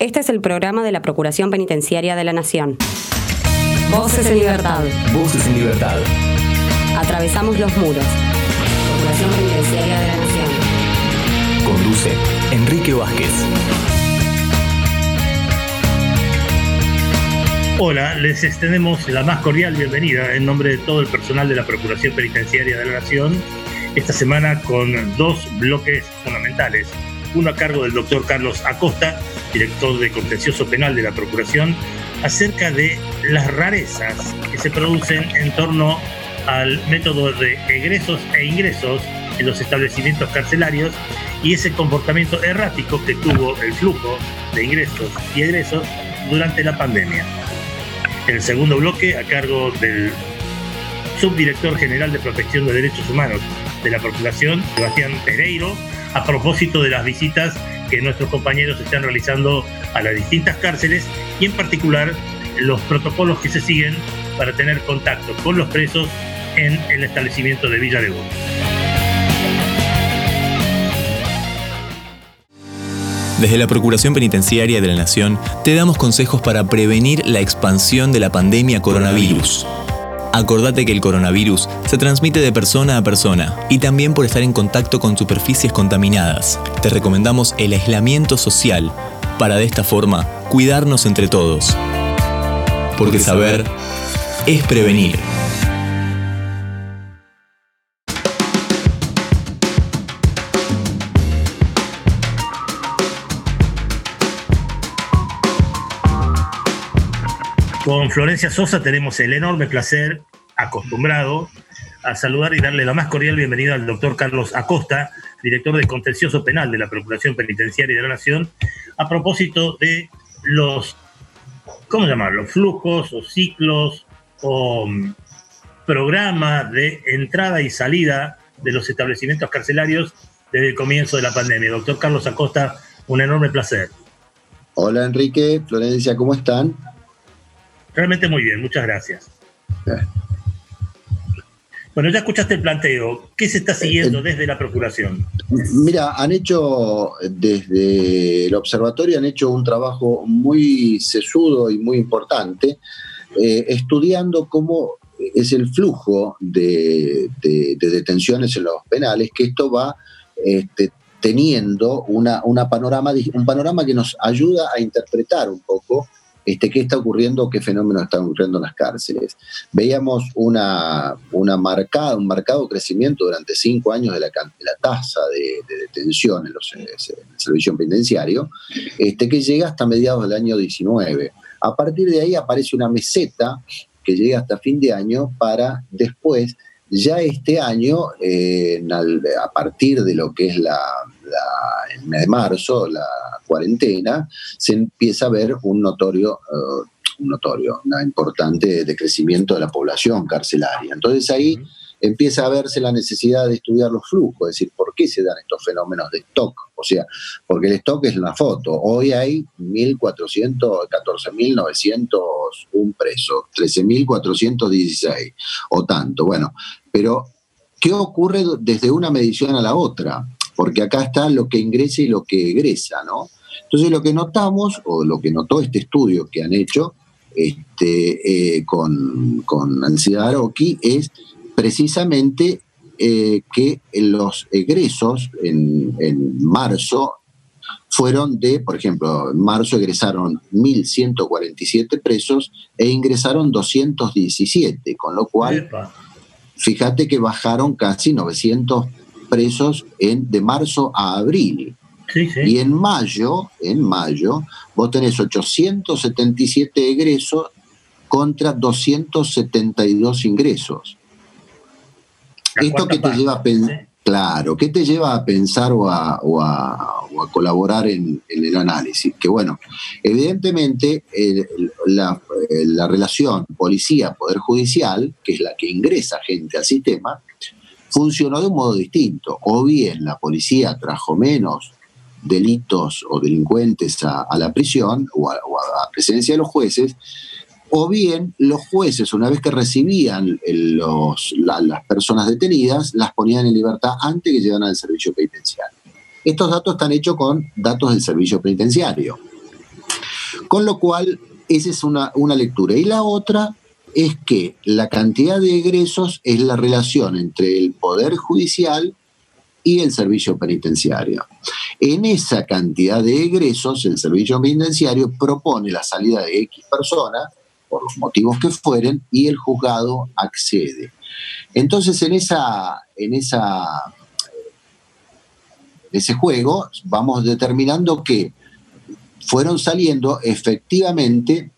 Este es el programa de la Procuración Penitenciaria de la Nación. Voces en libertad. Voces en libertad. Atravesamos los muros. Procuración Penitenciaria de la Nación. Conduce Enrique Vázquez. Hola, les extendemos la más cordial bienvenida en nombre de todo el personal de la Procuración Penitenciaria de la Nación, esta semana con dos bloques fundamentales. Uno a cargo del doctor Carlos Acosta, director de contencioso penal de la Procuración, acerca de las rarezas que se producen en torno al método de egresos e ingresos en los establecimientos carcelarios y ese comportamiento errático que tuvo el flujo de ingresos y egresos durante la pandemia. En el segundo bloque, a cargo del subdirector general de Protección de Derechos Humanos de la Procuración, Sebastián Pereiro, a propósito de las visitas que nuestros compañeros están realizando a las distintas cárceles y en particular los protocolos que se siguen para tener contacto con los presos en el establecimiento de Villa de. Desde la Procuración Penitenciaria de la Nación te damos consejos para prevenir la expansión de la pandemia coronavirus. Acordate que el coronavirus se transmite de persona a persona y también por estar en contacto con superficies contaminadas. Te recomendamos el aislamiento social para de esta forma cuidarnos entre todos. Porque saber es prevenir. Con Florencia Sosa tenemos el enorme placer, acostumbrado, a saludar y darle la más cordial bienvenida al doctor Carlos Acosta, director de Contencioso Penal de la Procuración Penitenciaria de la Nación, a propósito de los, ¿cómo llamarlo?, flujos o ciclos o mm, programas de entrada y salida de los establecimientos carcelarios desde el comienzo de la pandemia. Doctor Carlos Acosta, un enorme placer. Hola Enrique, Florencia, ¿cómo están? Realmente muy bien, muchas gracias. Bueno, ya escuchaste el planteo. ¿Qué se está siguiendo desde la Procuración? Mira, han hecho, desde el observatorio, han hecho un trabajo muy sesudo y muy importante, eh, estudiando cómo es el flujo de, detenciones en los penales, que esto va este, teniendo una, una panorama, un panorama que nos ayuda a interpretar un poco este, qué está ocurriendo, qué fenómenos están ocurriendo en las cárceles. Veíamos una, una marcada, un marcado crecimiento durante cinco años de la, tasa de, detención en, los, en, el servicio penitenciario, este, que llega hasta mediados del año 19. A partir de ahí aparece una meseta que llega hasta fin de año para después, ya este año, eh, a partir de lo que es la, el mes de marzo, la cuarentena, se empieza a ver un notorio, uh, un notorio, una importante decrecimiento de la población carcelaria. Entonces ahí empieza a verse la necesidad de estudiar los flujos, es decir, por qué se dan estos fenómenos de stock. O sea, porque el stock es una foto. Hoy hay 1.400, 14.901 presos, 13.416 o tanto. Bueno, pero ¿qué ocurre desde una medición a la otra? Porque acá está lo que ingresa y lo que egresa, ¿no? Entonces lo que notamos, o lo que notó este estudio que han hecho este, eh, con, con Ansiedad Aroki, es precisamente eh, que los egresos en, en, marzo fueron de, por ejemplo, en marzo egresaron 1.147 presos e ingresaron 217, con lo cual, fíjate que bajaron casi 900 presos en, de marzo a abril. Y en mayo, en mayo, vos tenés 877 egresos contra 272 ingresos. ¿Esto qué te lleva a pensar? Claro, ¿qué te lleva a pensar o a, colaborar en, el análisis? Que bueno, evidentemente la, la relación policía-poder judicial, que es la que ingresa gente al sistema, funcionó de un modo distinto. O bien la policía trajo menos delitos o delincuentes a, la prisión o a, presencia de los jueces, o bien los jueces, una vez que recibían los, las personas detenidas, las ponían en libertad antes que llegaran al servicio penitenciario. Estos datos están hechos con datos del servicio penitenciario. Con lo cual, esa es una, una lectura. Y la otra es que la cantidad de egresos es la relación entre el Poder Judicial y el servicio penitenciario. En esa cantidad de egresos, el servicio penitenciario propone la salida de X personas, por los motivos que fueren, y el juzgado accede. Entonces, en, esa, en esa, ese juego vamos determinando que fueron saliendo efectivamente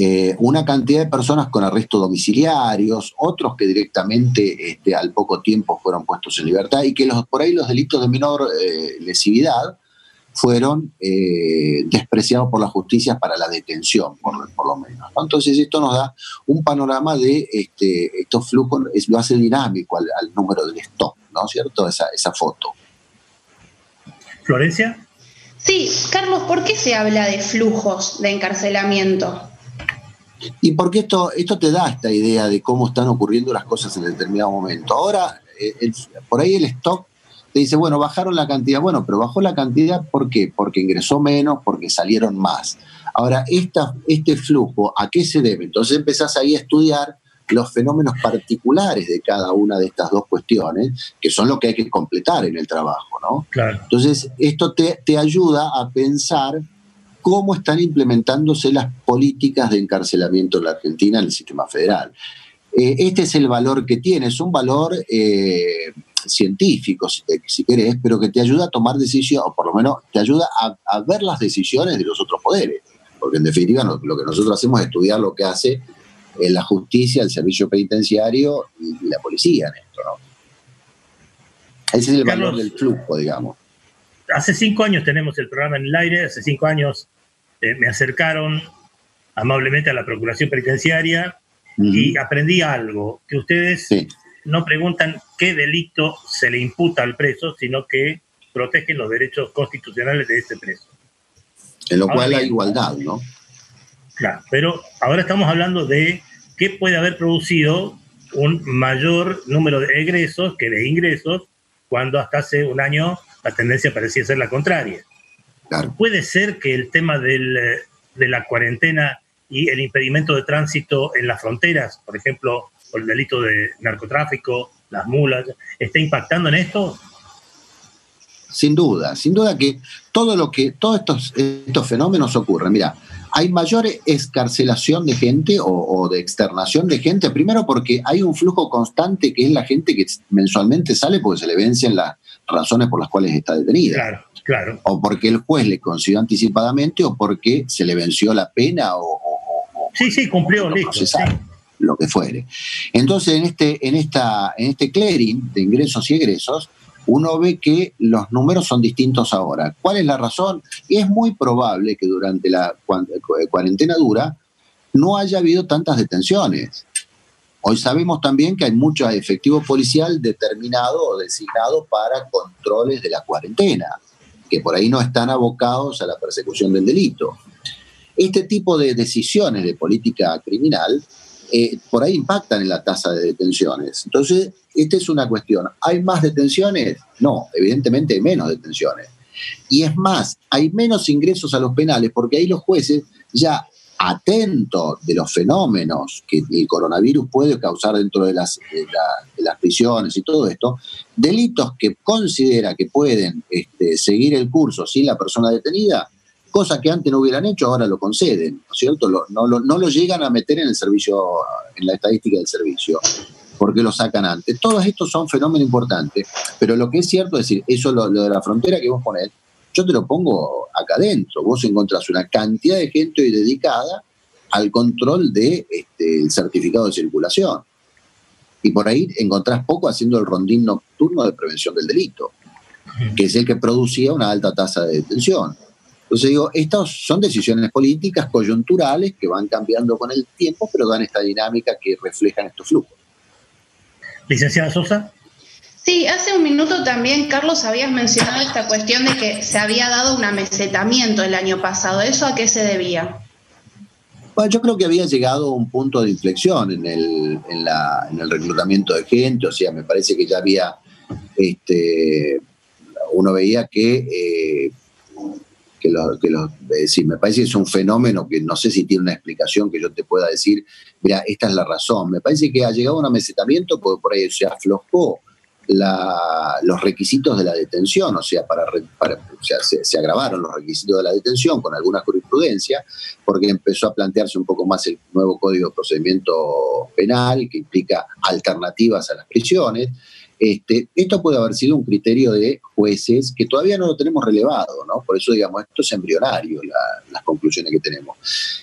eh, una cantidad de personas con arrestos domiciliarios, otros que directamente este, al poco tiempo fueron puestos en libertad y que los, por ahí los delitos de menor eh, lesividad fueron eh, despreciados por la justicia para la detención, por, lo menos. Entonces esto nos da un panorama de este, estos flujos, lo hace dinámico al, número del stock, ¿no es cierto? Esa, esa foto. Florencia. Sí, Carlos, ¿por qué se habla de flujos de encarcelamiento? Y porque esto, esto te da esta idea de cómo están ocurriendo las cosas en determinado momento. Ahora, eh, por ahí el stock te dice, bueno, bajaron la cantidad. Bueno, pero bajó la cantidad ¿por qué? Porque ingresó menos, porque salieron más. Ahora, esta, este flujo, ¿a qué se debe? Entonces empezás ahí a estudiar los fenómenos particulares de cada una de estas dos cuestiones, que son lo que hay que completar en el trabajo, ¿no? Claro. Entonces, esto te, te ayuda a pensar cómo están implementándose las políticas de encarcelamiento en la Argentina en el sistema federal. Eh, este es el valor que tiene, es un valor eh, científico, si, querés, pero que te ayuda a tomar decisiones, o por lo menos te ayuda a, ver las decisiones de los otros poderes, porque en definitiva lo que nosotros hacemos es estudiar lo que hace eh, la justicia, el servicio penitenciario y, la policía en esto. ¿no? Ese es el valor del flujo, digamos hace cinco años tenemos el programa en el aire, hace cinco años eh, me acercaron amablemente a la Procuración Penitenciaria y aprendí algo, que ustedes no preguntan qué delito se le imputa al preso, sino que protegen los derechos constitucionales de ese preso. En lo cual hay igualdad, ¿no? Claro, pero ahora estamos hablando de qué puede haber producido un mayor número de egresos que de ingresos cuando hasta hace un año la tendencia parecía ser la contraria. Puede ser que el tema de la cuarentena y el impedimento de tránsito en las fronteras, por ejemplo, por el delito de narcotráfico, las mulas, esté impactando en esto? Sin duda, sin duda que todo lo que, todos estos, estos fenómenos ocurren. Mira, hay mayor escarcelación de gente o, de externación de gente, primero porque hay un flujo constante que es la gente que mensualmente sale porque se le vencen las razones por las cuales está detenida. Claro, claro. O porque el juez le consiguió anticipadamente o porque se le venció la pena o... sí, sí, cumplió, listo. Lo que fuere. Entonces, en este, en, esta, en este clearing de ingresos y egresos, uno ve que los números son distintos ahora. ¿Cuál es la razón? Y es muy probable que durante la cuarentena dura no haya habido tantas detenciones. Hoy sabemos también que hay mucho efectivo policial determinado o designado para controles de la cuarentena, que por ahí no están abocados a la persecución del delito. Este tipo de decisiones de política criminal eh, por ahí impactan en la tasa de detenciones. Entonces, esta es una cuestión. ¿Hay más detenciones? No, evidentemente hay menos detenciones. Y es más, hay menos ingresos a los penales porque ahí los jueces ya atentos de los fenómenos que el coronavirus puede causar dentro de las, las prisiones y todo esto, delitos que considera que pueden este, seguir el curso sin la persona detenida, cosa que antes no hubieran hecho, ahora lo conceden, ¿no es cierto? no, lo, llegan a meter en el servicio, en la estadística del servicio, porque lo sacan antes. Todos estos son fenómenos importantes, pero lo que es cierto es decir, eso lo, de la frontera que vos ponés, yo te lo pongo acá adentro. Vos encontrás una cantidad de gente hoy dedicada al control del de, este, certificado de circulación. Y por ahí encontrás poco haciendo el rondín nocturno de prevención del delito, que es el que producía una alta tasa de detención. Entonces digo, estas son decisiones políticas coyunturales que van cambiando con el tiempo, pero dan esta dinámica que reflejan estos flujos. Licenciada Sosa. Sí, hace un minuto también, Carlos, habías mencionado esta cuestión de que se había dado un amesetamiento el año pasado. ¿Eso a qué se debía? Bueno, yo creo que había llegado un punto de inflexión en el, en el reclutamiento de gente, o sea, me parece que ya había, este, uno veía que eh, que los, que los sí, me parece que es un fenómeno que no sé si tiene una explicación que yo te pueda decir, mira, esta es la razón. Me parece que ha llegado un amesetamiento porque por ahí se aflojó los requisitos de la detención, o sea, para, se, agravaron los requisitos de la detención con alguna jurisprudencia, porque empezó a plantearse un poco más el nuevo Código de Procedimiento Penal, que implica alternativas a las prisiones. Este, esto puede haber sido un criterio de jueces que todavía no lo tenemos relevado, ¿no? Por eso, digamos, esto es embrionario, las conclusiones que tenemos.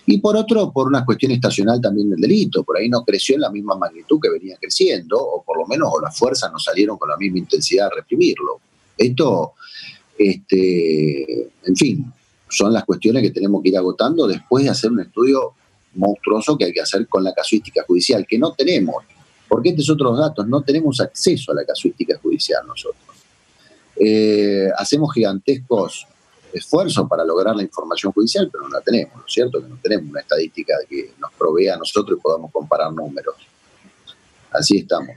Y por otro, por una cuestión estacional también del delito, por ahí no creció en la misma magnitud que venía creciendo, o por lo menos o las fuerzas no salieron con la misma intensidad de reprimirlo. Esto, este, en fin, son las cuestiones que tenemos que ir agotando después de hacer un estudio monstruoso que hay que hacer con la casuística judicial, que no tenemos porque estos otros datos no tenemos acceso a la casuística judicial nosotros. Eh, hacemos gigantescos esfuerzos para lograr la información judicial, pero no la tenemos, ¿no es cierto? Que no tenemos una estadística que nos provea a nosotros y podamos comparar números. Así estamos.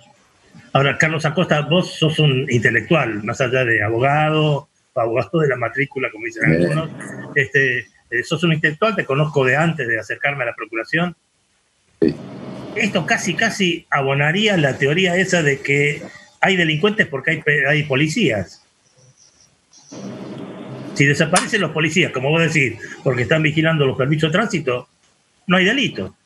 Ahora, Carlos Acosta, vos sos un intelectual, más allá de abogado, abogado de la matrícula, como dicen algunos. Este, eh, sos un intelectual, te conozco de antes de acercarme a la procuración. Sí esto casi, casi abonaría la teoría esa de que hay delincuentes porque hay, hay policías. Si desaparecen los policías, como vos decís, porque están vigilando los permisos de tránsito, no hay delito.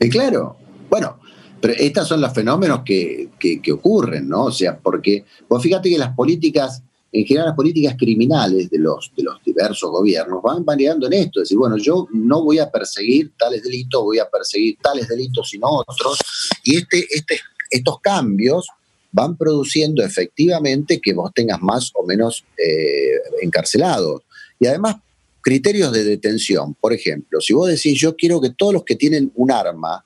Y claro, bueno, pero estos son los fenómenos que, que, ocurren, ¿no? O sea, porque vos fíjate que las políticas en general las políticas criminales de los, de los diversos gobiernos van variando en esto, es decir, bueno, yo no voy a perseguir tales delitos, voy a perseguir tales delitos sino otros, y este, este, estos cambios van produciendo efectivamente que vos tengas más o menos eh, encarcelados. Y además, criterios de detención, por ejemplo, si vos decís, yo quiero que todos los que tienen un arma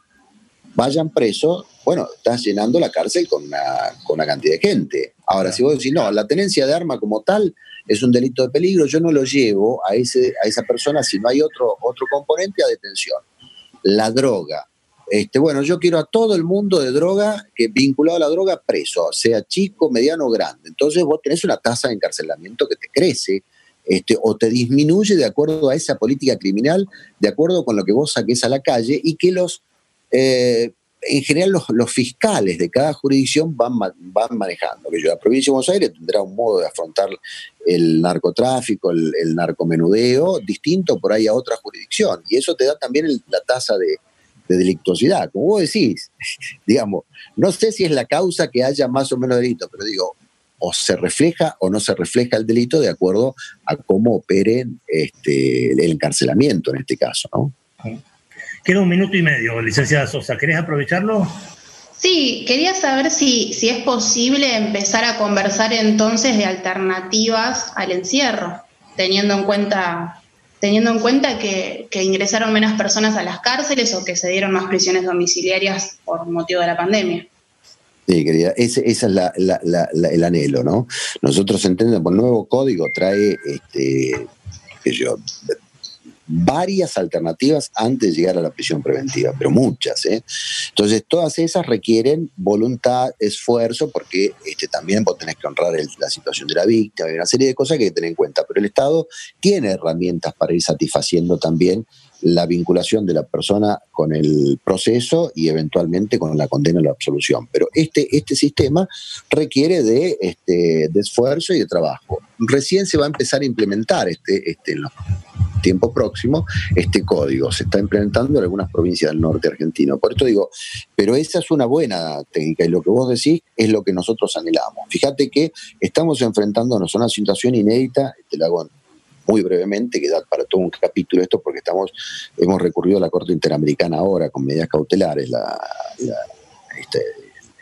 vayan presos, bueno, estás llenando la cárcel con una, con una cantidad de gente. Ahora, si vos decís, no, la tenencia de arma como tal es un delito de peligro, yo no lo llevo a, ese, a esa persona si no hay otro, otro componente a detención. La droga. Este, bueno, yo quiero a todo el mundo de droga, que vinculado a la droga, preso, sea chico, mediano o grande. Entonces vos tenés una tasa de encarcelamiento que te crece, este, o te disminuye de acuerdo a esa política criminal, de acuerdo con lo que vos saques a la calle y que los eh, en general los, fiscales de cada jurisdicción van, manejando. La provincia de Buenos Aires tendrá un modo de afrontar el narcotráfico, el, narcomenudeo, distinto por ahí a otra jurisdicción. Y eso te da también la tasa de, delictuosidad. Como vos decís, digamos, no sé si es la causa que haya más o menos delito, pero digo, o se refleja o no se refleja el delito de acuerdo a cómo operen este, el encarcelamiento en este caso, ¿no? Queda un minuto y medio, licenciada Sosa. ¿Querés aprovecharlo? Sí, quería saber si, si es posible empezar a conversar entonces de alternativas al encierro, teniendo en cuenta, teniendo en cuenta que, ingresaron menos personas a las cárceles o que se dieron más prisiones domiciliarias por motivo de la pandemia. Sí, querida, ese, es el anhelo, ¿no? Nosotros entendemos, el nuevo código trae, este, que yo, varias alternativas antes de llegar a la prisión preventiva, pero muchas. ¿eh? Entonces, todas esas requieren voluntad, esfuerzo, porque este, también vos tenés que honrar la situación de la víctima, hay una serie de cosas que hay que tener en cuenta, pero el Estado tiene herramientas para ir satisfaciendo también la vinculación de la persona con el proceso y eventualmente con la condena o la absolución. Pero este, este sistema requiere de, este, de esfuerzo y de trabajo. Recién se va a empezar a implementar este, este, tiempo próximo este código. Se está implementando en algunas provincias del norte argentino. Por esto digo, pero esa es una buena técnica y lo que vos decís es lo que nosotros anhelamos. Fíjate que estamos enfrentándonos a una situación inédita, te la hago muy brevemente, que da para todo un capítulo esto, porque estamos, hemos recurrido a la Corte Interamericana ahora con medidas cautelares la, este,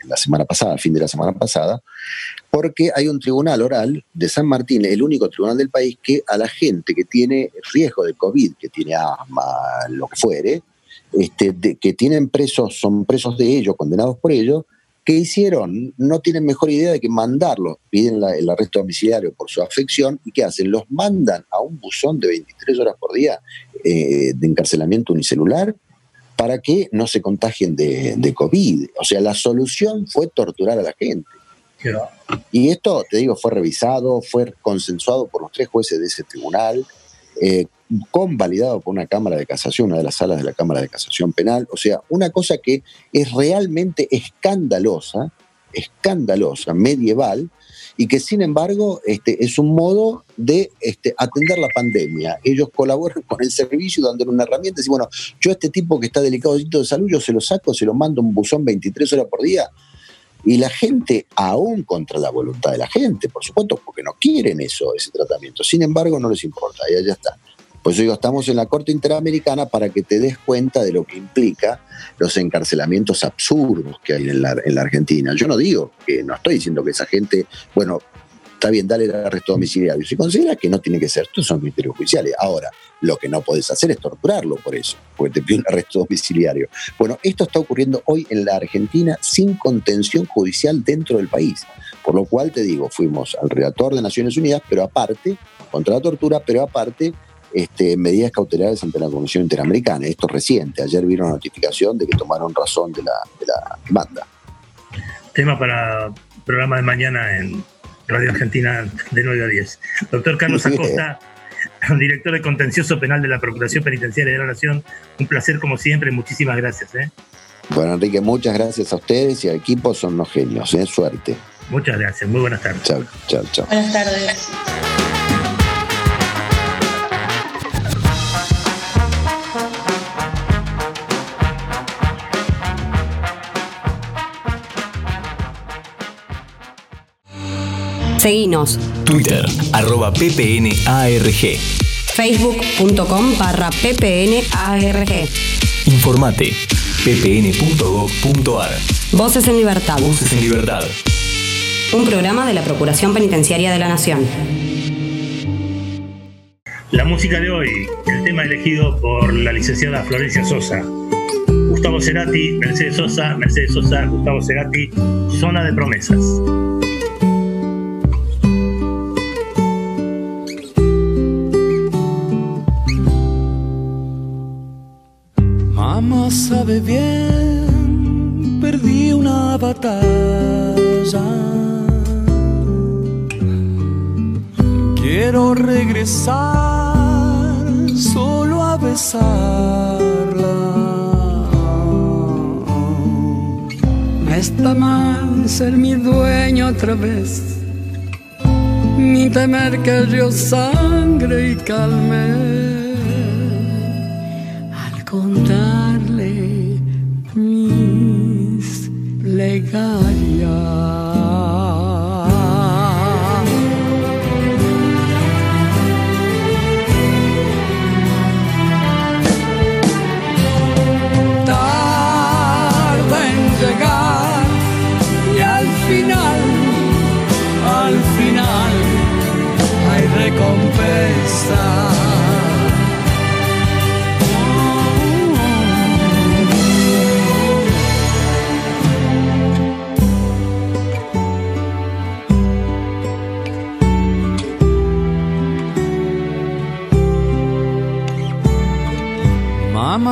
la semana pasada, al fin de la semana pasada, porque hay un tribunal oral de San Martín, el único tribunal del país que a la gente que tiene riesgo de COVID, que tiene asma, lo que fuere, este, que tienen presos, son presos de ellos, condenados por ellos, que hicieron? No tienen mejor idea de que mandarlos, piden el arresto domiciliario por su afección y ¿qué hacen? Los mandan a un buzón de 23 horas por día eh, de encarcelamiento unicelular para que no se contagien de, de COVID. O sea, la solución fue torturar a la gente. Y esto, te digo, fue revisado, fue consensuado por los tres jueces de ese tribunal. Eh, convalidado por una Cámara de Casación, una de las salas de la Cámara de Casación Penal. O sea, una cosa que es realmente escandalosa, escandalosa, medieval, y que sin embargo este, es un modo de este, atender la pandemia. Ellos colaboran con el servicio dándole una herramienta y bueno, yo a este tipo que está delicado de salud, yo se lo saco, se lo mando un buzón 23 horas por día. Y la gente, aún contra la voluntad de la gente, por supuesto, porque no quieren eso, ese tratamiento. Sin embargo, no les importa, y allá está. Pues digo, estamos en la Corte Interamericana para que te des cuenta de lo que implica los encarcelamientos absurdos que hay en la, en la Argentina. Yo no digo que, no estoy diciendo que esa gente, bueno, está bien, dale el arresto domiciliario. Si considera que no tiene que ser, estos son criterios judiciales. Ahora, lo que no podés hacer es torturarlo por eso, porque te pide un arresto domiciliario. Bueno, esto está ocurriendo hoy en la Argentina sin contención judicial dentro del país. Por lo cual te digo, fuimos al redactor de Naciones Unidas, pero aparte, contra la tortura, pero aparte este, medidas cautelares ante la Comisión Interamericana. Esto es reciente. Ayer vieron una notificación de que tomaron razón de la, de la demanda. Tema para programa de mañana en Radio Argentina de 9 a 10. Doctor Carlos Acosta, director de contencioso penal de la Procuración Penitenciaria de la Nación. Un placer como siempre. Muchísimas gracias. ¿eh? Bueno, Enrique, muchas gracias a ustedes y al equipo. Son los genios. ¿eh? Suerte. Muchas gracias. Muy buenas tardes. Chao, chao, chao. Buenas tardes. Seguinos. Twitter, arroba ppnarg. Facebook.com barra ppnarg. Informate, ppn.gov.ar. Voces en Libertad. Voces en Libertad. Un programa de la Procuración Penitenciaria de la Nación. La música de hoy, el tema elegido por la licenciada Florencia Sosa. Gustavo Cerati, Mercedes Sosa, Mercedes Sosa, Gustavo Cerati, Zona de Promesas. Solo a besarla. No está mal ser mi dueño otra vez, ni temer que yo sangre y calme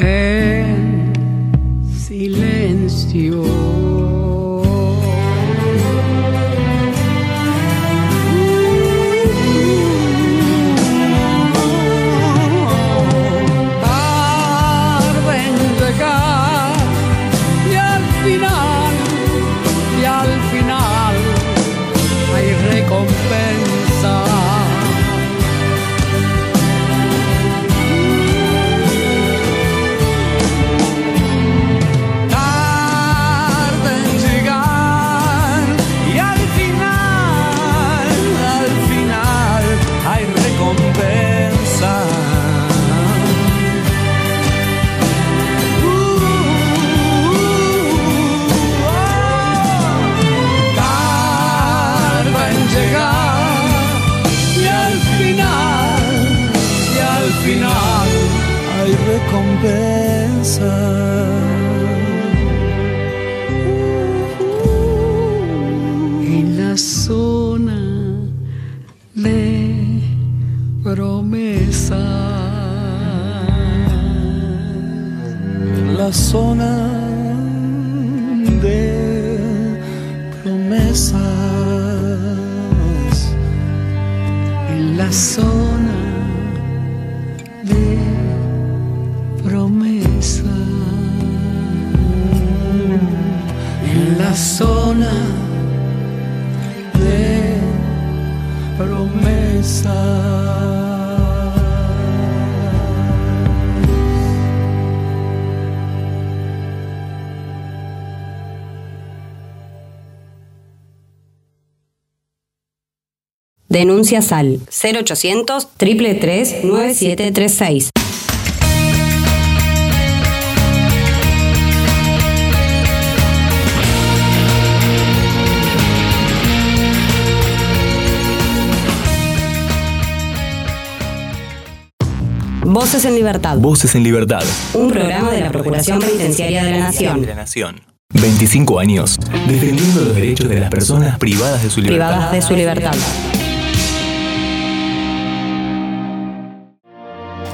en silencio. Recompensa. En la zona de promesa. La zona de promesas. En la zona Denuncias al 0800 333 9736. Voces en Libertad. Voces en Libertad. Un programa de la Procuración Penitenciaria de la Nación. De la Nación. 25 años defendiendo los derechos de las personas privadas de su libertad. Privadas de su libertad.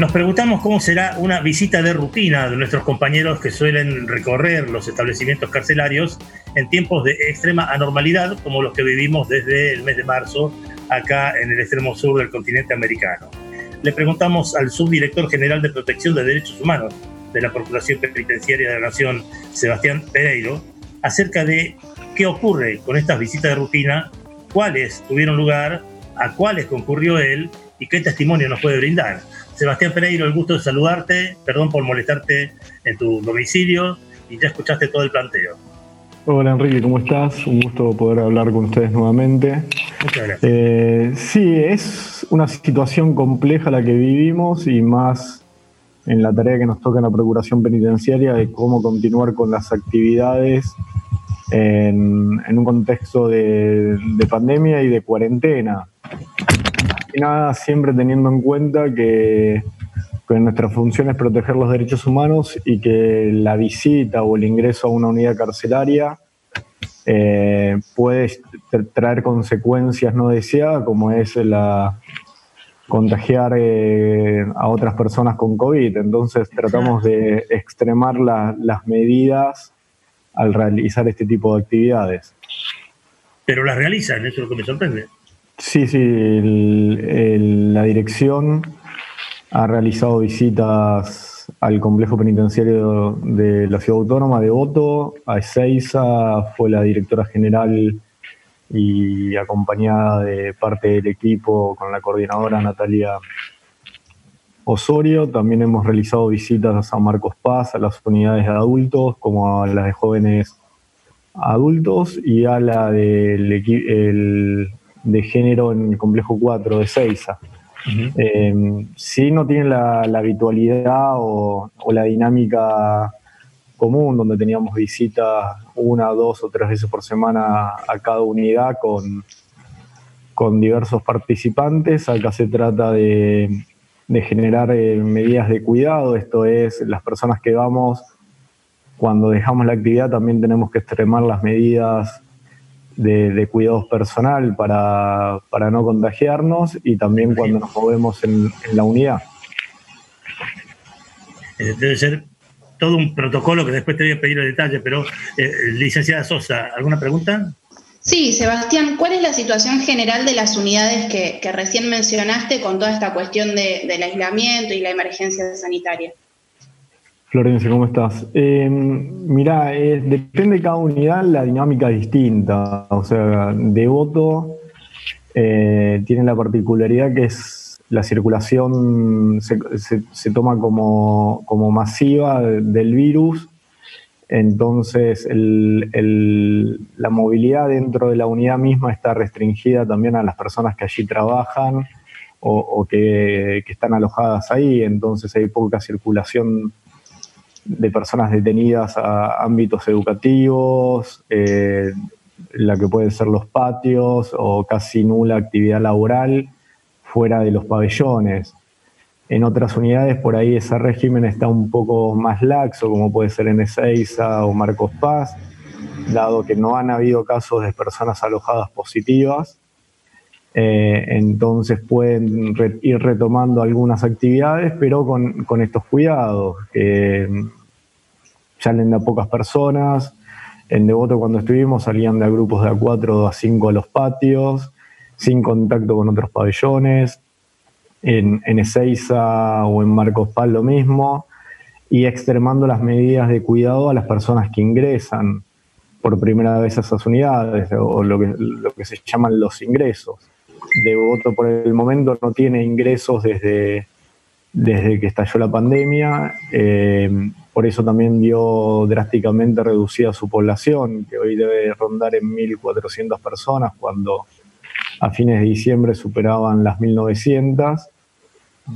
Nos preguntamos cómo será una visita de rutina de nuestros compañeros que suelen recorrer los establecimientos carcelarios en tiempos de extrema anormalidad como los que vivimos desde el mes de marzo acá en el extremo sur del continente americano. Le preguntamos al subdirector general de Protección de Derechos Humanos de la Procuración Penitenciaria de la Nación, Sebastián Pereiro, acerca de qué ocurre con estas visitas de rutina, cuáles tuvieron lugar, a cuáles concurrió él y qué testimonio nos puede brindar. Sebastián Pereiro, el gusto de saludarte, perdón por molestarte en tu domicilio y ya escuchaste todo el planteo. Hola Enrique, ¿cómo estás? Un gusto poder hablar con ustedes nuevamente. Muchas gracias. Eh, sí, es una situación compleja la que vivimos y más en la tarea que nos toca en la Procuración Penitenciaria de cómo continuar con las actividades en, en un contexto de, de pandemia y de cuarentena. Nada, siempre teniendo en cuenta que, que nuestra función es proteger los derechos humanos y que la visita o el ingreso a una unidad carcelaria eh, puede traer consecuencias no deseadas, como es la contagiar eh, a otras personas con COVID. Entonces tratamos de extremar la, las medidas al realizar este tipo de actividades. Pero las realizan, eso es lo que me sorprende. Sí, sí, el, la dirección ha realizado visitas al complejo penitenciario de la ciudad autónoma de Voto, a Ezeiza, fue la directora general y acompañada de parte del equipo con la coordinadora Natalia Osorio. También hemos realizado visitas a San Marcos Paz, a las unidades de adultos, como a las de jóvenes adultos y a la del el, de género en el complejo 4 de Seiza. Uh -huh. eh, sí no tiene la, la habitualidad o, o, la dinámica común, donde teníamos visitas una, dos o tres veces por semana a cada unidad con, con diversos participantes. Acá se trata de, de generar eh, medidas de cuidado, esto es, las personas que vamos, cuando dejamos la actividad también tenemos que extremar las medidas de, de cuidados personal para, para, no contagiarnos y también cuando nos movemos en, en la unidad. Eh, debe ser todo un protocolo que después te voy a pedir el detalle, pero eh, licenciada Sosa, ¿alguna pregunta? Sí, Sebastián, ¿cuál es la situación general de las unidades que, que recién mencionaste con toda esta cuestión de, del aislamiento y la emergencia sanitaria? Florencia, ¿cómo estás? Eh, mirá, depende de cada unidad, la dinámica es distinta. O sea, Devoto eh, tiene la particularidad que es la circulación se, toma como, masiva del virus, entonces la movilidad dentro de la unidad misma está restringida también a las personas que allí trabajan o, que, están alojadas ahí, entonces hay poca circulación de personas detenidas a ámbitos educativos, eh, la que pueden ser los patios o casi nula actividad laboral fuera de los pabellones. En otras unidades por ahí ese régimen está un poco más laxo, como puede ser en Ezeiza o Marcos Paz, dado que no han habido casos de personas alojadas positivas. Eh, entonces pueden ir retomando algunas actividades, pero con, estos cuidados, que salen de a pocas personas. En Devoto cuando estuvimos salían de grupos de a 4 a 5 a los patios, sin contacto con otros pabellones. En, en Ezeiza o en Marcos Paz lo mismo. Y extremando las medidas de cuidado a las personas que ingresan por primera vez a esas unidades, o lo que se llaman los ingresos. Devoto por el momento no tiene ingresos desde, desde que estalló la pandemia. Eh, por eso también vio drásticamente reducida su población, que hoy debe rondar en 1.400 personas, cuando a fines de diciembre superaban las 1.900.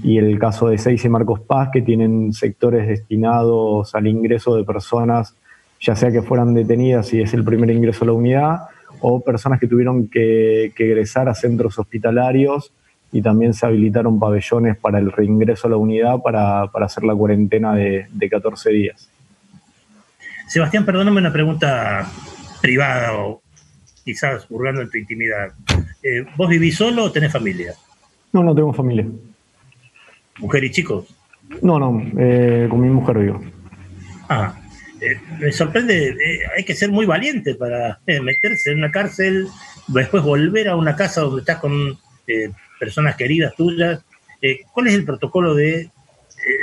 Y el caso de Seis y Marcos Paz, que tienen sectores destinados al ingreso de personas, ya sea que fueran detenidas y es el primer ingreso a la unidad, o personas que tuvieron que, que egresar a centros hospitalarios y también se habilitaron pabellones para el reingreso a la unidad para, hacer la cuarentena de, 14 días. Sebastián, perdóname una pregunta privada o quizás hurgando en tu intimidad. Eh, ¿Vos vivís solo o tenés familia? No, no tengo familia. ¿Mujer y chicos? No, no, eh, con mi mujer vivo. Ah, eh, me sorprende, hay que ser muy valiente para meterse en una cárcel, después volver a una casa donde estás con personas queridas tuyas. Eh, ¿Cuál es el protocolo de eh,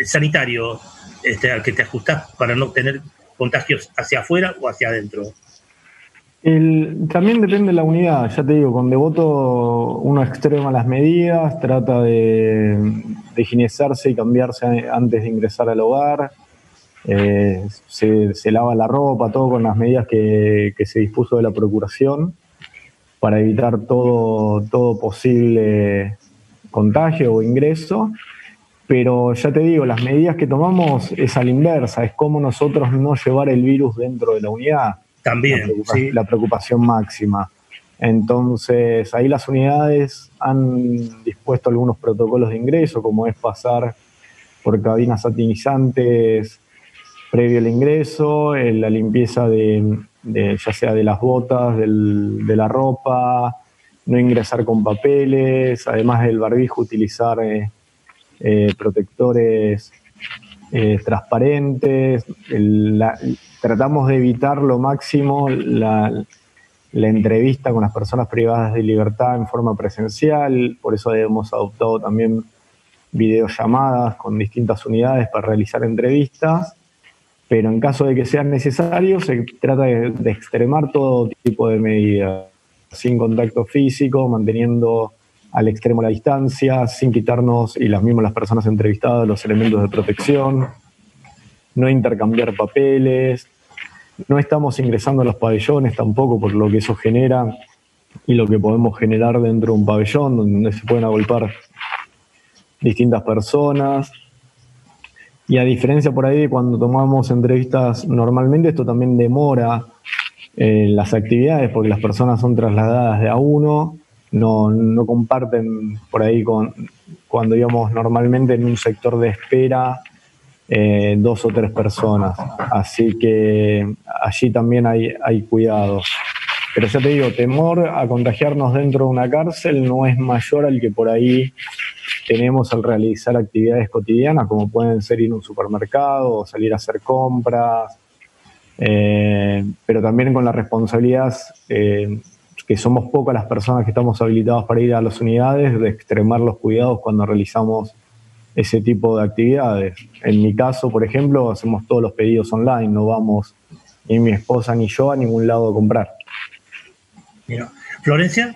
sanitario este, al que te ajustás para no tener contagios hacia afuera o hacia adentro? también depende de la unidad, ya te digo, con devoto uno extrema las medidas, trata de, higienizarse y cambiarse antes de ingresar al hogar, eh, se, lava la ropa, todo con las medidas que, que, se dispuso de la Procuración para evitar todo, todo posible contagio o ingreso. Pero ya te digo, las medidas que tomamos es a la inversa, es como nosotros no llevar el virus dentro de la unidad. También, la preocupación, la preocupación máxima. Entonces, ahí las unidades han dispuesto algunos protocolos de ingreso, como es pasar por cabinas satinizantes previo al ingreso, la limpieza de, ya sea de las botas, de la ropa, no ingresar con papeles, además del barbijo utilizar eh, eh, protectores eh, transparentes. tratamos de evitar lo máximo la, entrevista con las personas privadas de libertad en forma presencial, por eso hemos adoptado también videollamadas con distintas unidades para realizar entrevistas pero en caso de que sea necesario se trata de, extremar todo tipo de medidas, sin contacto físico, manteniendo al extremo la distancia, sin quitarnos, y las mismas las personas entrevistadas, los elementos de protección, no intercambiar papeles, no estamos ingresando a los pabellones tampoco por lo que eso genera y lo que podemos generar dentro de un pabellón donde se pueden agolpar distintas personas. Y a diferencia por ahí de cuando tomamos entrevistas normalmente, esto también demora eh, las actividades porque las personas son trasladadas de a uno, no, no comparten por ahí con cuando íbamos normalmente en un sector de espera eh, dos o tres personas. Así que allí también hay, hay cuidado. Pero ya te digo, temor a contagiarnos dentro de una cárcel no es mayor al que por ahí tenemos al realizar actividades cotidianas, como pueden ser ir a un supermercado o salir a hacer compras, eh, pero también con la responsabilidad eh, que somos pocas las personas que estamos habilitadas para ir a las unidades, de extremar los cuidados cuando realizamos ese tipo de actividades. En mi caso, por ejemplo, hacemos todos los pedidos online, no vamos ni mi esposa ni yo a ningún lado a comprar. Florencia.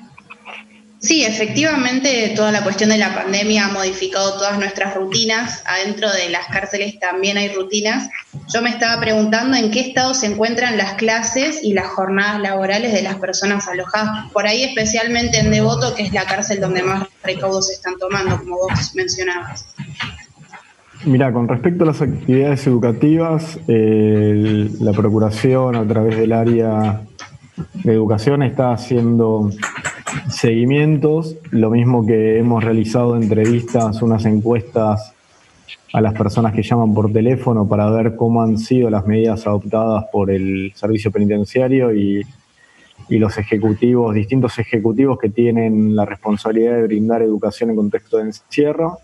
Sí, efectivamente, toda la cuestión de la pandemia ha modificado todas nuestras rutinas. Adentro de las cárceles también hay rutinas. Yo me estaba preguntando en qué estado se encuentran las clases y las jornadas laborales de las personas alojadas, por ahí especialmente en Devoto, que es la cárcel donde más recaudos se están tomando, como vos mencionabas. Mira, con respecto a las actividades educativas, la Procuración a través del área de educación está haciendo seguimientos, lo mismo que hemos realizado entrevistas, unas encuestas a las personas que llaman por teléfono para ver cómo han sido las medidas adoptadas por el servicio penitenciario y, los ejecutivos, distintos ejecutivos que tienen la responsabilidad de brindar educación en contexto de encierro.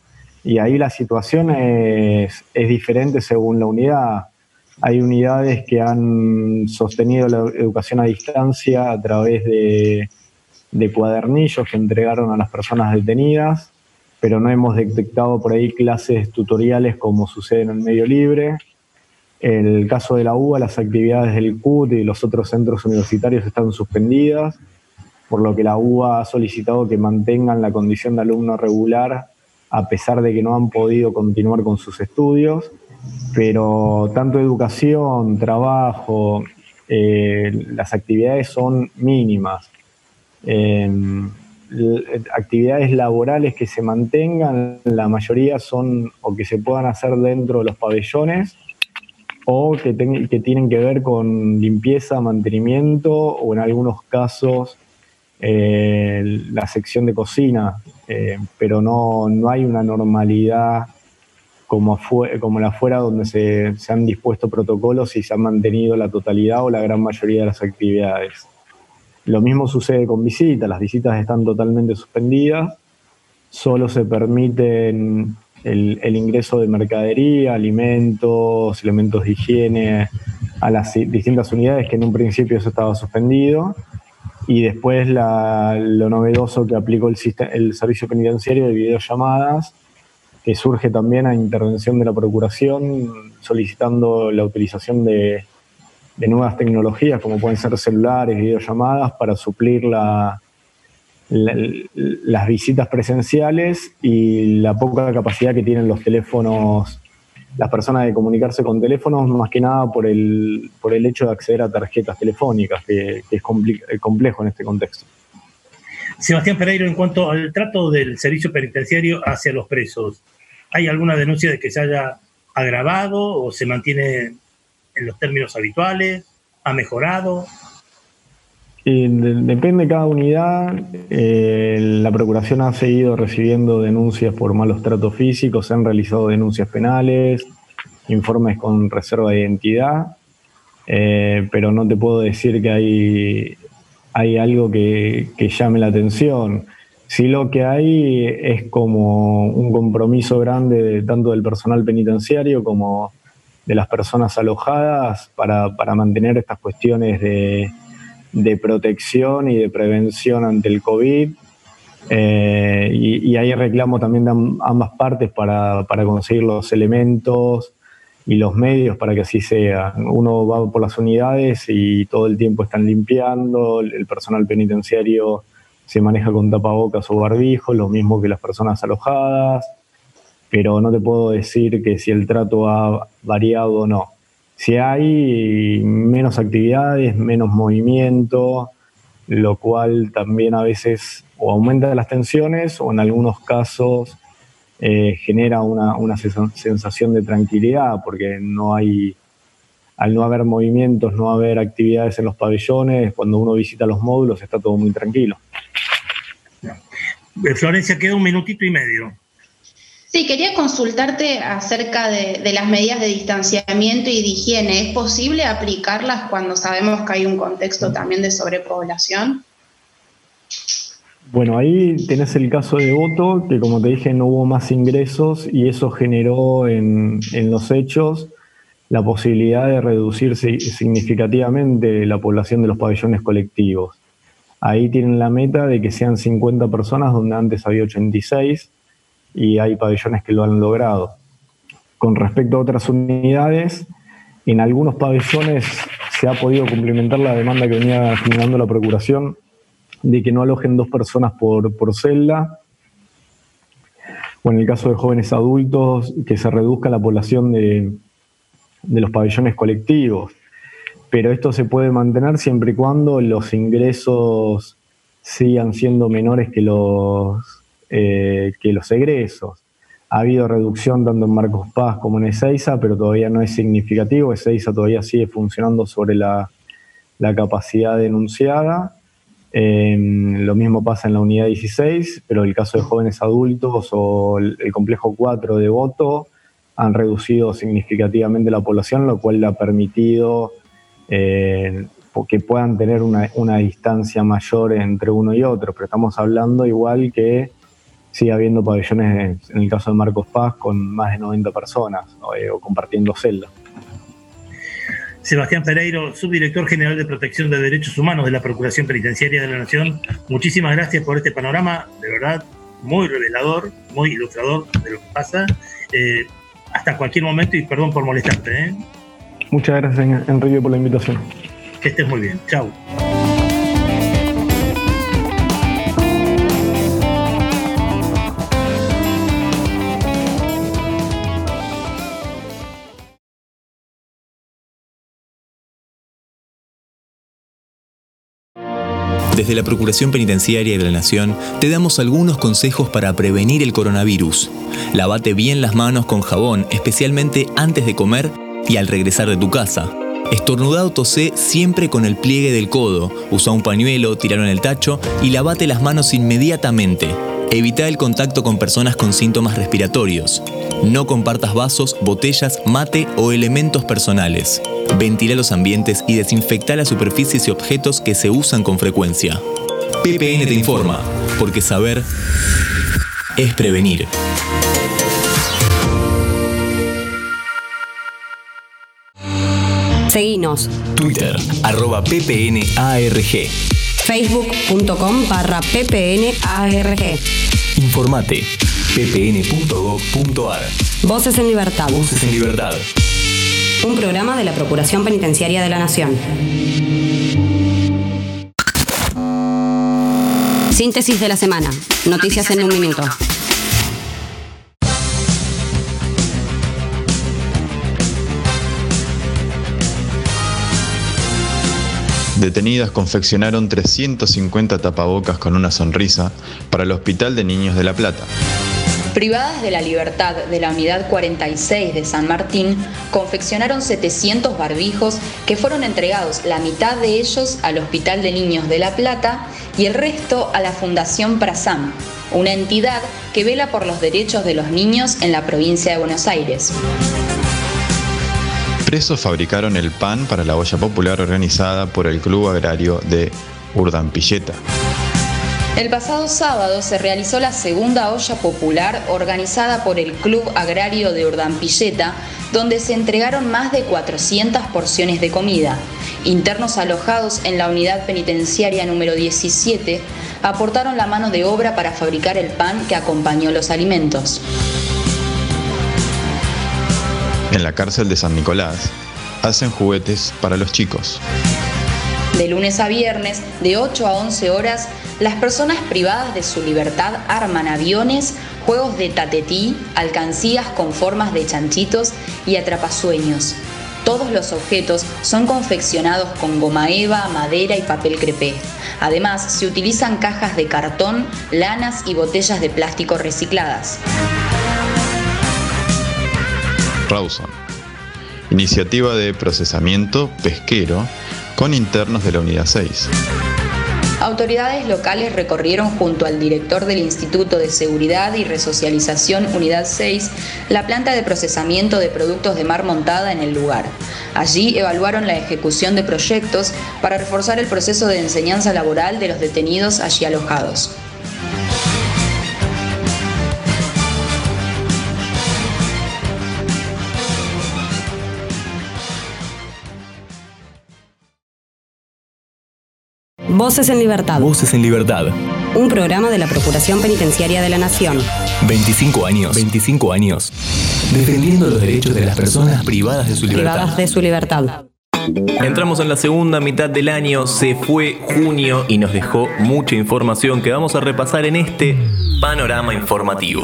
Y ahí la situación es, diferente según la unidad. Hay unidades que han sostenido la educación a distancia a través de de cuadernillos que entregaron a las personas detenidas, pero no hemos detectado por ahí clases tutoriales como sucede en el medio libre. En el caso de la UBA, las actividades del CUT y los otros centros universitarios están suspendidas, por lo que la UBA ha solicitado que mantengan la condición de alumno regular a pesar de que no han podido continuar con sus estudios, pero tanto educación, trabajo, eh, las actividades son mínimas actividades laborales que se mantengan, la mayoría son o que se puedan hacer dentro de los pabellones o que, que tienen que ver con limpieza, mantenimiento o en algunos casos eh, la sección de cocina, eh, pero no, no, hay una normalidad como, como la afuera donde se, se han dispuesto protocolos y se han mantenido la totalidad o la gran mayoría de las actividades. Lo mismo sucede con visitas, las visitas están totalmente suspendidas, solo se permiten el, ingreso de mercadería, alimentos, elementos de higiene a las distintas unidades que en un principio eso estaba suspendido y después lo novedoso que aplicó el, el servicio penitenciario de videollamadas que surge también a intervención de la Procuración solicitando la utilización de de nuevas tecnologías como pueden ser celulares, videollamadas para suplir la, las visitas presenciales y la poca capacidad que tienen los teléfonos, las personas de comunicarse con teléfonos, más que nada por el, por el hecho de acceder a tarjetas telefónicas, que, es complejo en este contexto. Sebastián Pereiro, en cuanto al trato del servicio penitenciario hacia los presos, ¿hay alguna denuncia de que se haya agravado o se mantiene en los términos habituales? ¿Ha mejorado? depende de cada unidad. Eh, la Procuración ha seguido recibiendo denuncias por malos tratos físicos, se han realizado denuncias penales, informes con reserva de identidad, eh, pero no te puedo decir que hay, hay algo que, que llame la atención. Sí lo que hay es como un compromiso grande tanto del personal penitenciario como de las personas alojadas para, mantener estas cuestiones de, protección y de prevención ante el COVID. Eh, y, hay reclamo también de ambas partes para, conseguir los elementos y los medios para que así sea. Uno va por las unidades y todo el tiempo están limpiando, el personal penitenciario se maneja con tapabocas o barbijo, lo mismo que las personas alojadas pero no te puedo decir que si el trato ha variado o no. Si hay menos actividades, menos movimiento, lo cual también a veces o aumenta las tensiones o en algunos casos eh, genera una, una, sensación de tranquilidad porque no hay, al no haber movimientos, no haber actividades en los pabellones, cuando uno visita los módulos está todo muy tranquilo. Florencia, queda un minutito y medio. Sí, quería consultarte acerca de, las medidas de distanciamiento y de higiene. ¿Es posible aplicarlas cuando sabemos que hay un contexto también de sobrepoblación? Bueno, ahí tenés el caso de Voto, que como te dije no hubo más ingresos y eso generó en, en los hechos la posibilidad de reducir significativamente la población de los pabellones colectivos. Ahí tienen la meta de que sean 50 personas donde antes había 86 y hay pabellones que lo han logrado. Con respecto a otras unidades, en algunos pabellones se ha podido cumplimentar la demanda que venía generando la Procuración de que no alojen dos personas por, por celda, o en el caso de jóvenes adultos, que se reduzca la población de, de los pabellones colectivos. Pero esto se puede mantener siempre y cuando los ingresos sigan siendo menores que los, eh, que los egresos. Ha habido reducción tanto en Marcos Paz como en Ezeiza, pero todavía no es significativo. Ezeiza todavía sigue funcionando sobre la, la capacidad denunciada. lo mismo pasa en la unidad 16, pero el caso de jóvenes adultos o el, complejo 4 de voto han reducido significativamente la población, lo cual le ha permitido eh, que puedan tener una, una, distancia mayor entre uno y otro. Pero estamos hablando igual que sigue habiendo pabellones, en el caso de Marcos Paz, con más de 90 personas eh, o compartiendo celda. Sebastián Pereiro, subdirector general de Protección de Derechos Humanos de la Procuración Penitenciaria de la Nación, muchísimas gracias por este panorama, de verdad, muy revelador, muy ilustrador de lo que pasa. Eh, hasta cualquier momento y perdón por molestarte. ¿eh? Muchas gracias, Enrique, por la invitación. Que estés muy bien. Chao. Desde la Procuración Penitenciaria de la Nación te damos algunos consejos para prevenir el coronavirus. Lavate bien las manos con jabón, especialmente antes de comer y al regresar de tu casa. Estornudado tosé siempre con el pliegue del codo. Usa un pañuelo, tiralo en el tacho y lavate las manos inmediatamente. Evita el contacto con personas con síntomas respiratorios. No compartas vasos, botellas, mate o elementos personales. Ventila los ambientes y desinfecta las superficies y objetos que se usan con frecuencia. PPN te informa, porque saber es prevenir. Seguinos. Twitter, arroba ppnarg. Facebook.com barra ppnarg. Informate, ppn.gov.ar. Voces en Libertad. Voces en Libertad. Un programa de la Procuración Penitenciaria de la Nación. Síntesis de la semana. Noticias en un minuto. Detenidas confeccionaron 350 tapabocas con una sonrisa para el Hospital de Niños de La Plata. Privadas de la libertad de la Unidad 46 de San Martín, confeccionaron 700 barbijos que fueron entregados la mitad de ellos al Hospital de Niños de La Plata y el resto a la Fundación Prasam, una entidad que vela por los derechos de los niños en la provincia de Buenos Aires presos fabricaron el pan para la olla popular organizada por el Club Agrario de Urdampilleta. El pasado sábado se realizó la segunda olla popular organizada por el Club Agrario de Urdampilleta, donde se entregaron más de 400 porciones de comida. Internos alojados en la unidad penitenciaria número 17 aportaron la mano de obra para fabricar el pan que acompañó los alimentos en la cárcel de San Nicolás, hacen juguetes para los chicos. De lunes a viernes, de 8 a 11 horas, las personas privadas de su libertad arman aviones, juegos de tatetí, alcancías con formas de chanchitos y atrapasueños. Todos los objetos son confeccionados con goma eva, madera y papel crepé. Además, se utilizan cajas de cartón, lanas y botellas de plástico recicladas. Rawson, iniciativa de procesamiento pesquero con internos de la Unidad 6. Autoridades locales recorrieron junto al director del Instituto de Seguridad y Resocialización Unidad 6 la planta de procesamiento de productos de mar montada en el lugar. Allí evaluaron la ejecución de proyectos para reforzar el proceso de enseñanza laboral de los detenidos allí alojados. Voces en Libertad. Voces en Libertad. Un programa de la Procuración Penitenciaria de la Nación. 25 años. 25 años. Defendiendo los derechos de las personas privadas de su libertad. Privadas de su libertad. Entramos en la segunda mitad del año, se fue junio y nos dejó mucha información que vamos a repasar en este panorama informativo.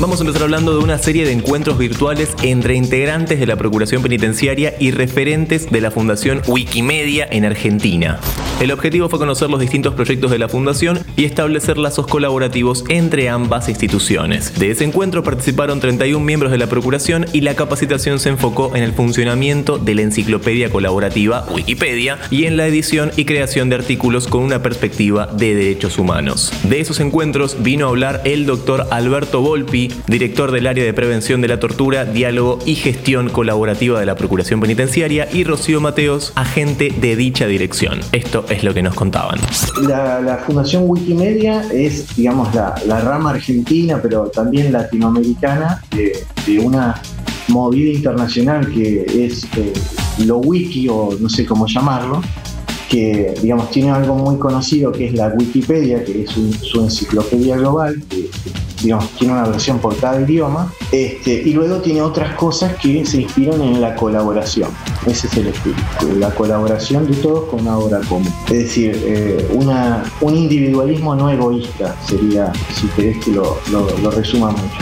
Vamos a empezar hablando de una serie de encuentros virtuales entre integrantes de la Procuración Penitenciaria y referentes de la Fundación Wikimedia en Argentina. El objetivo fue conocer los distintos proyectos de la Fundación y establecer lazos colaborativos entre ambas instituciones. De ese encuentro participaron 31 miembros de la Procuración y la capacitación se enfocó en el funcionamiento de la enciclopedia colaborativa Wikipedia y en la edición y creación de artículos con una perspectiva de derechos humanos. De esos encuentros vino a hablar el doctor Alberto Volpi, director del área de prevención de la tortura, diálogo y gestión colaborativa de la Procuración Penitenciaria, y Rocío Mateos, agente de dicha dirección. Esto es lo que nos contaban. La, Fundación Wikimedia es, digamos, la, rama argentina, pero también latinoamericana de, una movida internacional que es eh, lo wiki o no sé cómo llamarlo, que digamos tiene algo muy conocido que es la Wikipedia, que es su enciclopedia global, digamos, tiene una versión por cada idioma, este, y luego tiene otras cosas que se inspiran en la colaboración. Ese es el espíritu, la colaboración de todos con una obra común. Es decir, eh, un individualismo no egoísta sería, si querés que lo, lo, resuma mucho.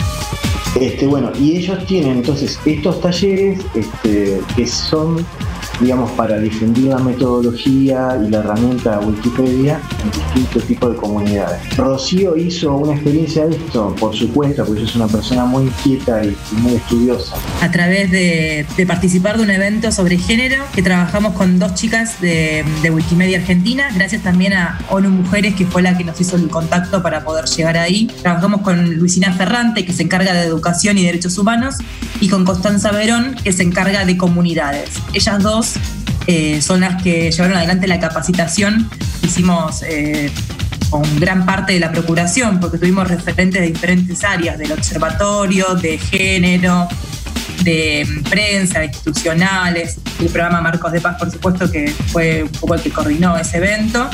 Este, bueno, y ellos tienen entonces estos talleres este, que son digamos, para difundir la metodología y la herramienta Wikipedia en distintos tipos de comunidades. Rocío hizo una experiencia de esto por su cuenta, porque es una persona muy inquieta y muy estudiosa. A través de, participar de un evento sobre género que trabajamos con dos chicas de, Wikimedia Argentina, gracias también a ONU Mujeres, que fue la que nos hizo el contacto para poder llegar ahí. Trabajamos con Luisina Ferrante, que se encarga de educación y derechos humanos, y con Constanza Verón, que se encarga de comunidades. Ellas dos eh, son las que llevaron adelante la capacitación. Hicimos eh, con gran parte de la procuración, porque tuvimos referentes de diferentes áreas, del observatorio, de género, de prensa, institucionales, el programa Marcos de Paz, por supuesto, que fue un poco el que coordinó ese evento,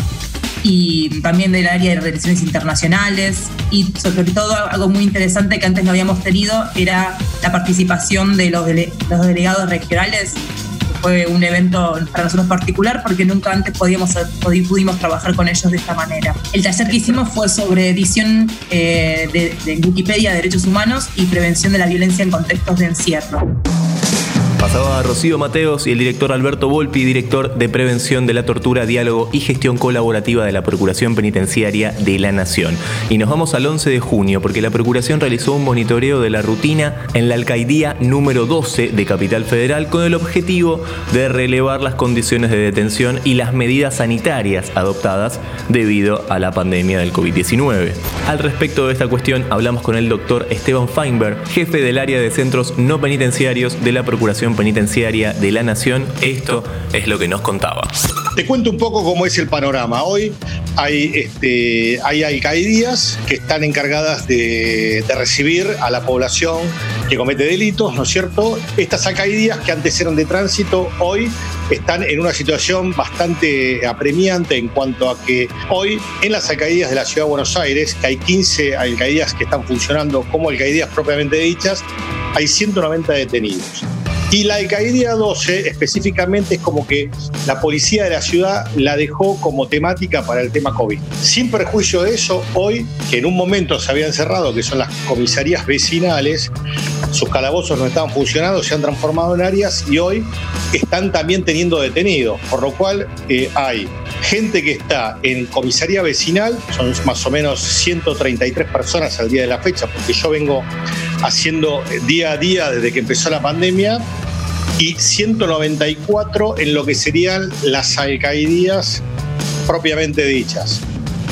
y también del área de relaciones internacionales, y sobre todo algo muy interesante que antes no habíamos tenido era la participación de los, los delegados regionales fue un evento para nosotros particular porque nunca antes podíamos, pudimos trabajar con ellos de esta manera. El taller que hicimos fue sobre edición eh, de, de Wikipedia de Derechos Humanos y prevención de la violencia en contextos de encierro. Pasaba Rocío Mateos y el director Alberto Volpi, director de Prevención de la Tortura, Diálogo y Gestión Colaborativa de la Procuración Penitenciaria de la Nación. Y nos vamos al 11 de junio porque la Procuración realizó un monitoreo de la rutina en la alcaidía número 12 de Capital Federal con el objetivo de relevar las condiciones de detención y las medidas sanitarias adoptadas debido a la pandemia del COVID-19. Al respecto de esta cuestión hablamos con el doctor Esteban Feinberg, jefe del área de centros no penitenciarios de la Procuración Penitenciaria de la Nación. Esto es lo que nos contaba. Te cuento un poco cómo es el panorama. Hoy hay, este, hay alcaldías que están encargadas de, recibir a la población que comete delitos, ¿no es cierto? Estas alcaldías que antes eran de tránsito, hoy están en una situación bastante apremiante en cuanto a que hoy en las alcaldías de la Ciudad de Buenos Aires, que hay 15 alcaldías que están funcionando como alcaldías propiamente dichas, hay 190 detenidos. Y la alcaldía 12 específicamente es como que la policía de la ciudad la dejó como temática para el tema COVID. Sin perjuicio de eso, hoy, que en un momento se habían cerrado, que son las comisarías vecinales, sus calabozos no estaban funcionando, se han transformado en áreas y hoy están también teniendo detenidos, por lo cual eh, hay gente que está en comisaría vecinal, son más o menos 133 personas al día de la fecha, porque yo vengo haciendo día a día desde que empezó la pandemia, y 194 en lo que serían las alcaldías propiamente dichas,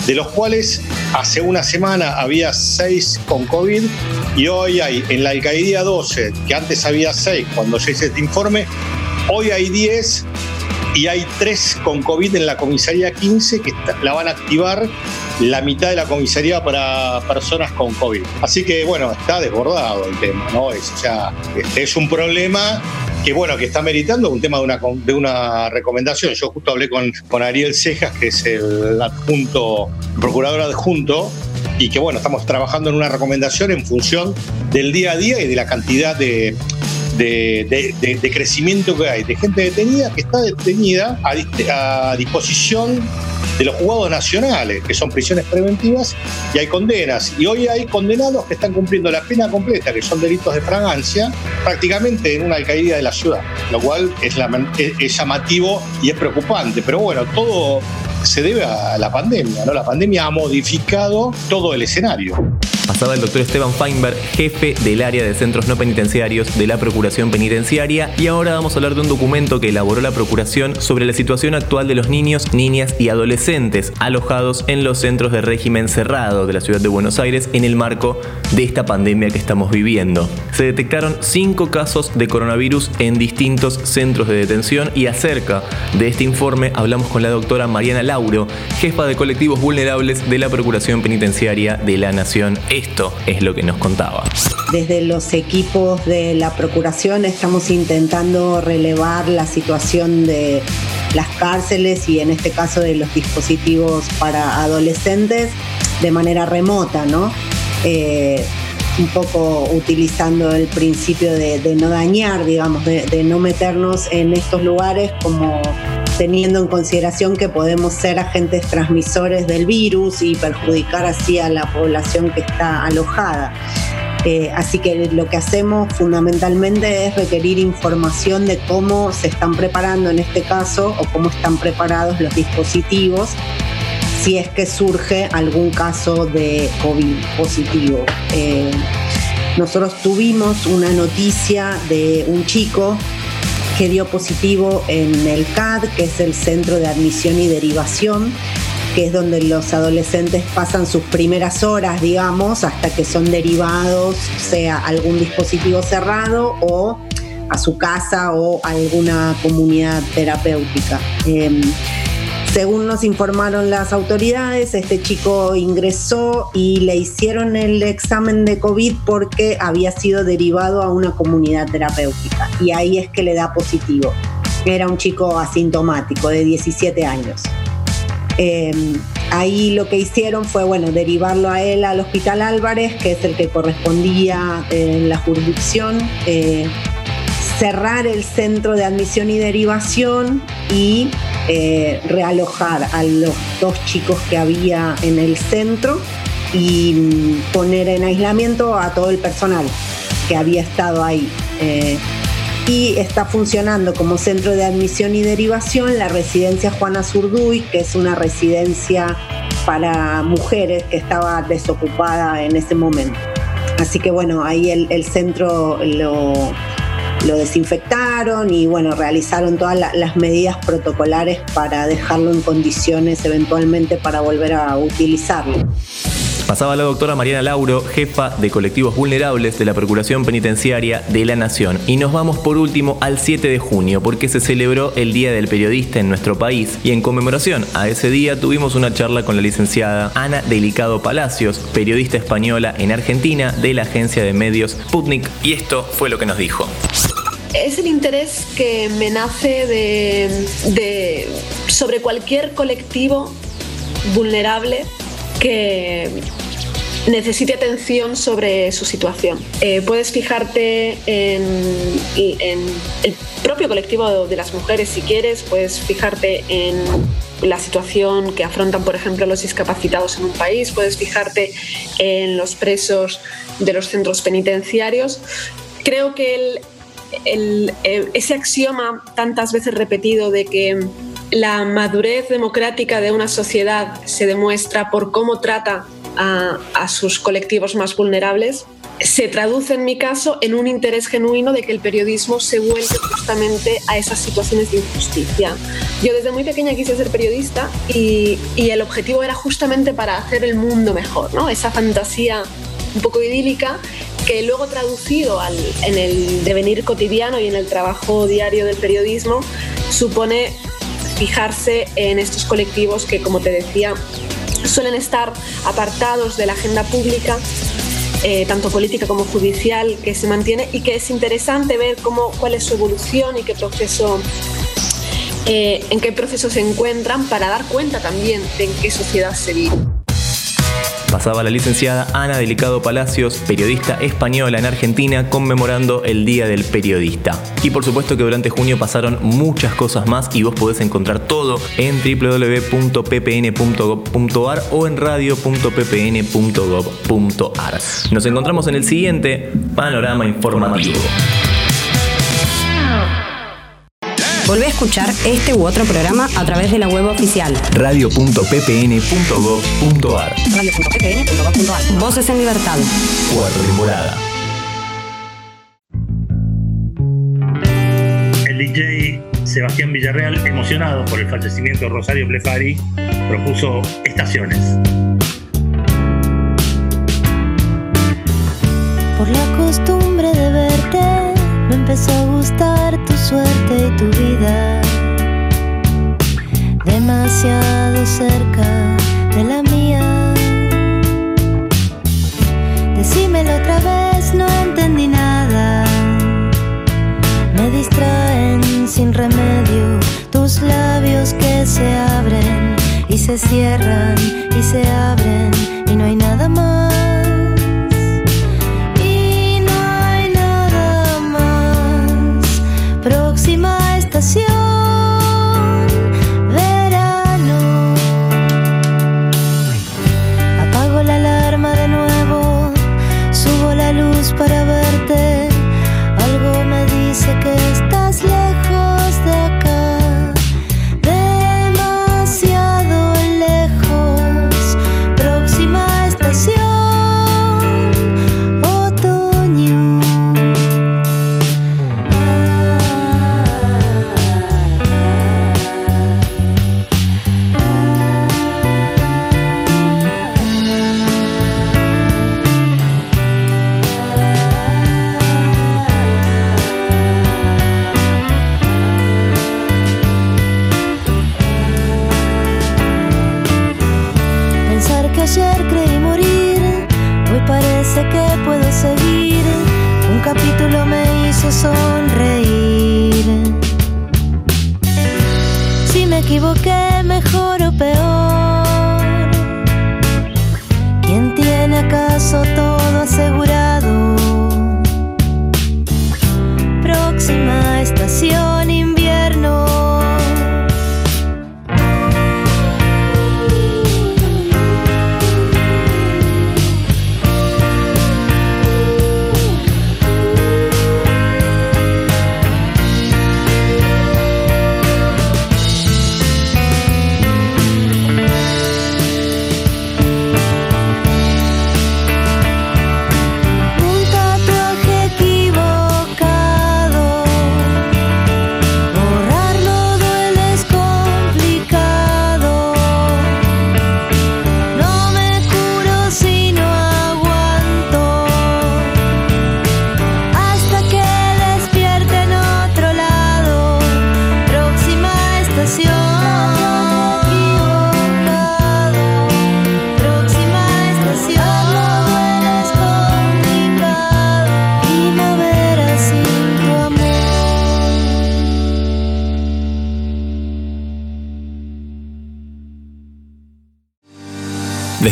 de los cuales hace una semana había 6 con COVID y hoy hay en la alcaldía 12, que antes había 6 cuando se hizo este informe, hoy hay 10 y hay 3 con COVID en la comisaría 15 que la van a activar la mitad de la comisaría para personas con COVID. Así que bueno, está desbordado el tema, ¿no? Es, o sea, este es un problema que bueno, que está meritando un tema de una, de una recomendación. Yo justo hablé con, con Ariel Cejas, que es el adjunto, procurador adjunto, y que bueno, estamos trabajando en una recomendación en función del día a día y de la cantidad de, de, crecimiento que hay, de gente detenida que está detenida a, a disposición de los juzgados nacionales, que son prisiones preventivas, y hay condenas. Y hoy hay condenados que están cumpliendo la pena completa, que son delitos de fragancia, prácticamente en una alcaldía de la ciudad, lo cual es, es llamativo y es preocupante. Pero bueno, todo se debe a la pandemia, ¿no? La pandemia ha modificado todo el escenario. Pasaba el doctor Esteban Feinberg, jefe del área de centros no penitenciarios de la Procuración Penitenciaria, y ahora vamos a hablar de un documento que elaboró la Procuración sobre la situación actual de los niños, niñas y adolescentes alojados en los centros de régimen cerrado de la ciudad de Buenos Aires en el marco de esta pandemia que estamos viviendo. Se detectaron cinco casos de coronavirus en distintos centros de detención y acerca de este informe hablamos con la doctora Mariana Lauro, jefa de colectivos vulnerables de la Procuración Penitenciaria de la Nación. Esto es lo que nos contaba. Desde los equipos de la Procuración estamos intentando relevar la situación de las cárceles y en este caso de los dispositivos para adolescentes de manera remota, ¿no? Eh, un poco utilizando el principio de, no dañar, digamos, de, no meternos en estos lugares como teniendo en consideración que podemos ser agentes transmisores del virus y perjudicar así a la población que está alojada. Eh, así que lo que hacemos fundamentalmente es requerir información de cómo se están preparando en este caso o cómo están preparados los dispositivos si es que surge algún caso de COVID positivo. Eh, nosotros tuvimos una noticia de un chico dio positivo en el CAD, que es el Centro de Admisión y Derivación, que es donde los adolescentes pasan sus primeras horas, digamos, hasta que son derivados, sea algún dispositivo cerrado o a su casa o alguna comunidad terapéutica. Em, según nos informaron las autoridades, este chico ingresó y le hicieron el examen de COVID porque había sido derivado a una comunidad terapéutica y ahí es que le da positivo. Era un chico asintomático de 17 años. Em, ahí lo que hicieron fue, bueno, derivarlo a él al Hospital Álvarez, que es el que correspondía en la jurisdicción, eh, cerrar el centro de admisión y derivación y eh, realojar a los dos chicos que había en el centro y mm, poner en aislamiento a todo el personal que había estado ahí. Eh, y está funcionando como centro de admisión y derivación la residencia Juana Zurduy, que es una residencia para mujeres que estaba desocupada en ese momento. Así que bueno, ahí el centro lo, lo desinfectaron y bueno, realizaron todas las medidas protocolares para dejarlo en condiciones eventualmente para volver a utilizarlo. Pasaba la doctora Mariana Lauro, jefa de colectivos vulnerables de la Procuración Penitenciaria de la Nación. Y nos vamos por último al 7 de junio, porque se celebró el Día del Periodista en nuestro país. Y en conmemoración a ese día tuvimos una charla con la licenciada Ana Delicado Palacios, periodista española en Argentina de la agencia de medios Putnik. Y esto fue lo que nos dijo es el interés que me nace de, sobre cualquier colectivo vulnerable que necesite atención sobre su situación. Eh, puedes fijarte en, el propio colectivo de las mujeres si quieres, puedes fijarte en la situación que afrontan, por ejemplo, los discapacitados en un país, puedes fijarte en los presos de los centros penitenciarios. Creo que el, eh, ese axioma tantas veces repetido de que la madurez democrática de una sociedad se demuestra por cómo trata a, sus colectivos más vulnerables, se traduce en mi caso en un interés genuino de que el periodismo se vuelque justamente a esas situaciones de injusticia. Yo desde muy pequeña quise ser periodista y, y el objetivo era justamente para hacer el mundo mejor, ¿no? esa fantasía un poco idílica que luego traducido en el devenir cotidiano y en el trabajo diario del periodismo supone fijarse en estos colectivos que, como te decía, suelen estar apartados de la agenda pública, eh, tanto política como judicial, que se mantiene y que es interesante ver cómo, cuál es su evolución y qué proceso, eh, en qué proceso se encuentran para dar cuenta también de en qué sociedad se vive. Pasaba la licenciada Ana Delicado Palacios, periodista española en Argentina, conmemorando el Día del Periodista. Y por supuesto que durante junio pasaron muchas cosas más y vos podés encontrar todo en www.ppn.gov.ar o en radio.ppn.gov.ar. Nos encontramos en el siguiente panorama informativo. Volvé a escuchar este u otro programa a través de la web oficial radio.ppn.gov.ar radio.ppn.gov.ar Voces en Libertad. Cuarta temporada. El DJ Sebastián Villarreal, emocionado por el fallecimiento de Rosario Blefari, propuso Estaciones. Por la costumbre de verte, me empezó a gustar tu suerte y tu vida. Demasiado cerca de la mía. Decímelo otra vez, no entendí nada. Me distraen sin remedio tus labios que se abren y se cierran y se abren y no hay nada más.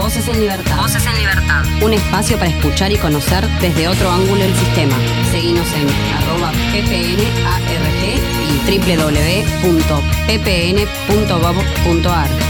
Voces en Libertad. Voces en Libertad. Un espacio para escuchar y conocer desde otro ángulo el sistema. Seguimos en arroba ppnarg y www.ppn.gov.ar.